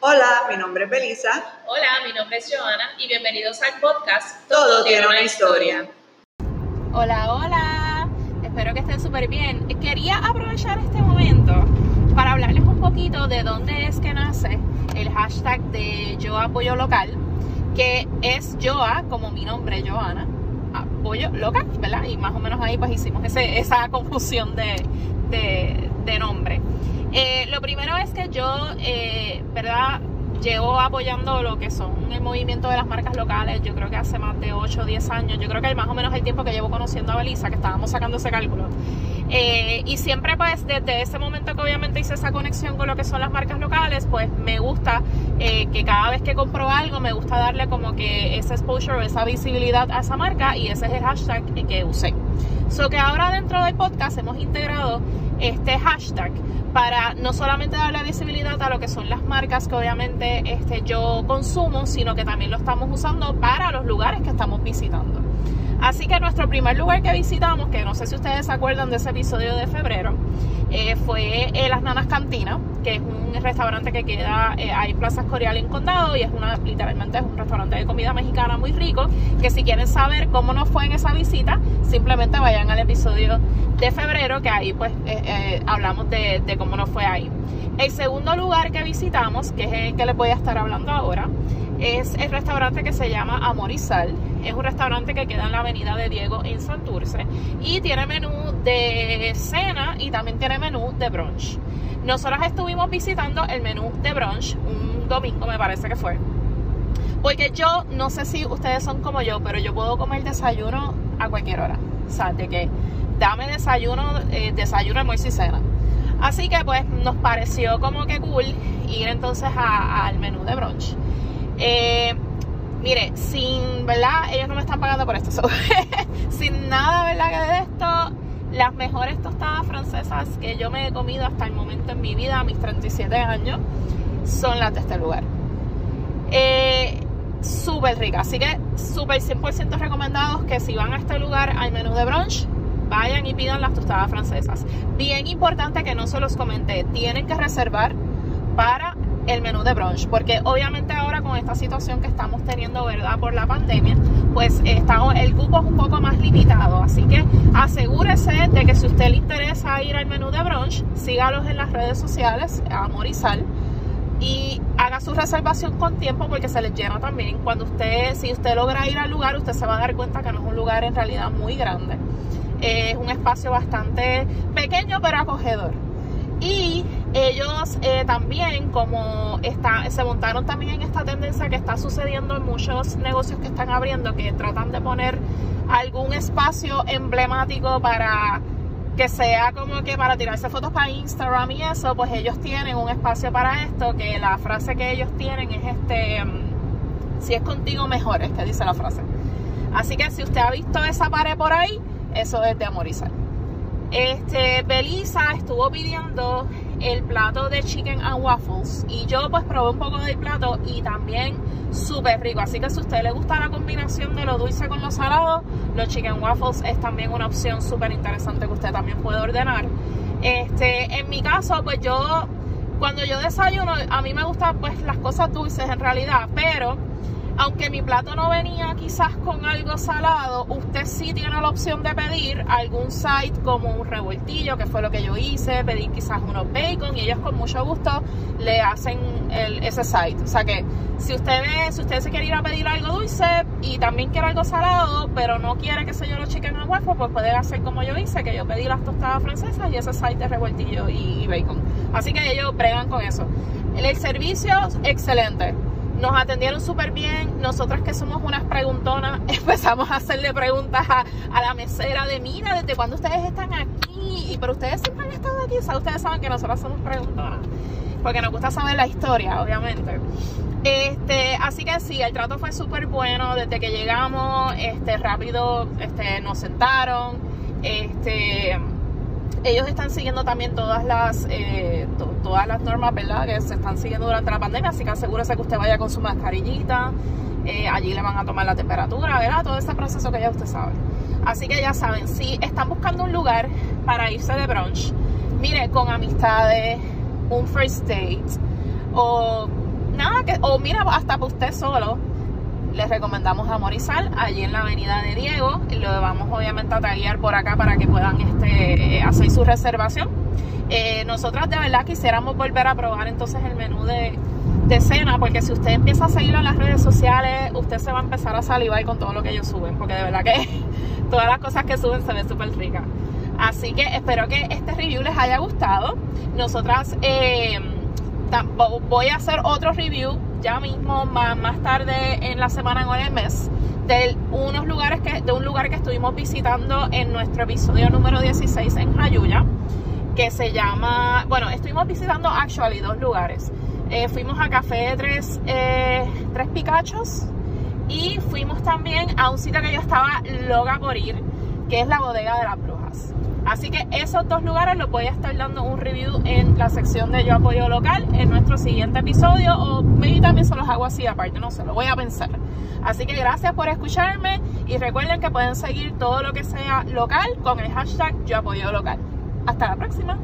Hola, mi nombre es Belisa. Hola, mi nombre es Joana y bienvenidos al podcast Todo tiene una historia. Hola, hola. Espero que estén súper bien. Quería aprovechar este momento para hablarles un poquito de dónde es que nace el hashtag de Yo Apoyo Local, que es Joa, como mi nombre, Joana, apoyo local, ¿verdad? Y más o menos ahí pues hicimos ese, esa confusión de, de, de nombre. Eh, lo primero es que yo, eh, ¿verdad? Llevo apoyando lo que son el movimiento de las marcas locales, yo creo que hace más de 8 o 10 años, yo creo que más o menos el tiempo que llevo conociendo a Belisa, que estábamos sacando ese cálculo. Eh, y siempre pues desde ese momento que obviamente hice esa conexión con lo que son las marcas locales, pues me gusta que cada vez que compro algo me gusta darle como que ese exposure, esa visibilidad a esa marca y ese es el hashtag que usé. So que ahora dentro del podcast hemos integrado este hashtag para no solamente darle visibilidad a lo que son las marcas que obviamente este, yo consumo, sino que también lo estamos usando para los lugares que estamos visitando. Así que nuestro primer lugar que visitamos, que no sé si ustedes se acuerdan de ese episodio de febrero, eh, fue eh, Las Nanas Cantina, que es un restaurante que queda eh, ahí en Plaza Escorial en Condado y es una, literalmente es un restaurante de comida mexicana muy rico, que si quieren saber cómo nos fue en esa visita, simplemente vayan al episodio de febrero, que ahí pues hablamos de, de cómo nos fue ahí. El segundo lugar que visitamos, que es el que les voy a estar hablando ahora, es el restaurante que se llama Amor y Sal. Es un restaurante que queda en la avenida de Diego en Santurce y tiene menú de cena y también tiene menú de brunch. Nosotros estuvimos visitando el menú de brunch un domingo, me parece que fue. Porque yo no sé si ustedes son como yo, pero yo puedo comer desayuno a cualquier hora. O sea, de que dame desayuno, eh, desayuno, almuerzo y cena. Así que pues nos pareció como que cool ir entonces al menú de brunch. Eh, mire, sin, ¿verdad? Ellos no me están pagando por esto. sin nada, ¿verdad? Que de esto, las mejores tostadas francesas que yo me he comido hasta el momento en mi vida, a mis 37 años, son las de este lugar. Eh, súper rica, así que súper 100% recomendados que si van a este lugar al menú de brunch, vayan y pidan las tostadas francesas. Bien importante que no se los comenté, tienen que reservar para el menú de brunch, porque obviamente ahora con esta situación que estamos teniendo, ¿verdad? Por la pandemia, pues está, el cupo es un poco más limitado, así que asegúrese de que si usted le interesa ir al menú de brunch, sígalos en las redes sociales, Amor y Sal, y haga su reservación con tiempo porque se les llena también. Cuando usted, si usted logra ir al lugar, usted se va a dar cuenta que no es un lugar en realidad muy grande. Es un espacio bastante pequeño pero acogedor. Y ellos eh, también, como está, se montaron también en esta tendencia que está sucediendo en muchos negocios que están abriendo, que tratan de poner algún espacio emblemático para que sea como que para tirarse fotos para Instagram y eso, pues ellos tienen un espacio para esto, que la frase que ellos tienen es este, mm, si es contigo mejor, es que dice la frase. Así que si usted ha visto esa pared por ahí, eso es de amorizar. Este, Belisa estuvo pidiendo el plato de chicken and waffles y yo pues probé un poco del plato y también súper rico. Así que si a usted le gusta la combinación de lo dulce con lo salado, los chicken waffles es también una opción súper interesante que usted también puede ordenar. Este, en mi caso, pues yo, cuando yo desayuno, a mí me gustan pues las cosas dulces en realidad, pero aunque mi plato no venía quizás con algo salado, usted sí tiene la opción de pedir algún site como un revueltillo, que fue lo que yo hice, pedí quizás unos bacon y ellos con mucho gusto le hacen ese site. O sea que si usted ve, si usted se quiere ir a pedir algo dulce y también quiere algo salado, pero no quiere que se yo lo chicken al huevo, pues puede hacer como yo hice, que yo pedí las tostadas francesas y ese site de revueltillo y bacon. Así que ellos bregan con eso. El servicio, excelente nos atendieron súper bien. Nosotras que somos unas preguntonas, empezamos a hacerle preguntas a, la mesera de, mira, ¿desde cuándo ustedes están aquí? Y pero ustedes siempre han estado aquí, ustedes saben que nosotras somos preguntonas. Porque nos gusta saber la historia, obviamente. Este, así que sí, el trato fue súper bueno. Desde que llegamos, este, rápido, este, nos sentaron. Este, ellos están siguiendo también todas las eh, todas las normas verdad que se están siguiendo durante la pandemia así que asegúrese que usted vaya con su mascarillita eh, allí le van a tomar la temperatura verdad todo ese proceso que ya usted sabe. Así que ya saben si están buscando un lugar para irse de brunch mire con amistades un first date o nada, que, o mira, hasta para usted solo, les recomendamos a Morizal, allí en la avenida de Diego. Lo vamos obviamente a taguear por acá para que puedan este, hacer su reservación. Eh, nosotras de verdad quisiéramos volver a probar entonces el menú de, de cena, porque si usted empieza a seguirlo en las redes sociales, usted se va a empezar a salivar con todo lo que ellos suben, porque de verdad que todas las cosas que suben se ven súper ricas. Así que espero que este review les haya gustado. Nosotras eh, voy a hacer otro review ya mismo, más, más tarde en la semana o en el mes, de unos lugares que, de un lugar que estuvimos visitando en nuestro episodio número 16 en Jayuya, que se llama, bueno, estuvimos visitando actually dos lugares. Eh, fuimos a Café Tres, eh, Tres Picachos y fuimos también a un sitio que yo estaba loca por ir, que es la Bodega de Brujas. Así que esos dos lugares los voy a estar dando un review en la sección de Yo Apoyo Local en nuestro siguiente episodio o maybe también se los hago así aparte, no sé, lo voy a pensar. Así que gracias por escucharme y recuerden que pueden seguir todo lo que sea local con el hashtag Yo Apoyo Local. Hasta la próxima.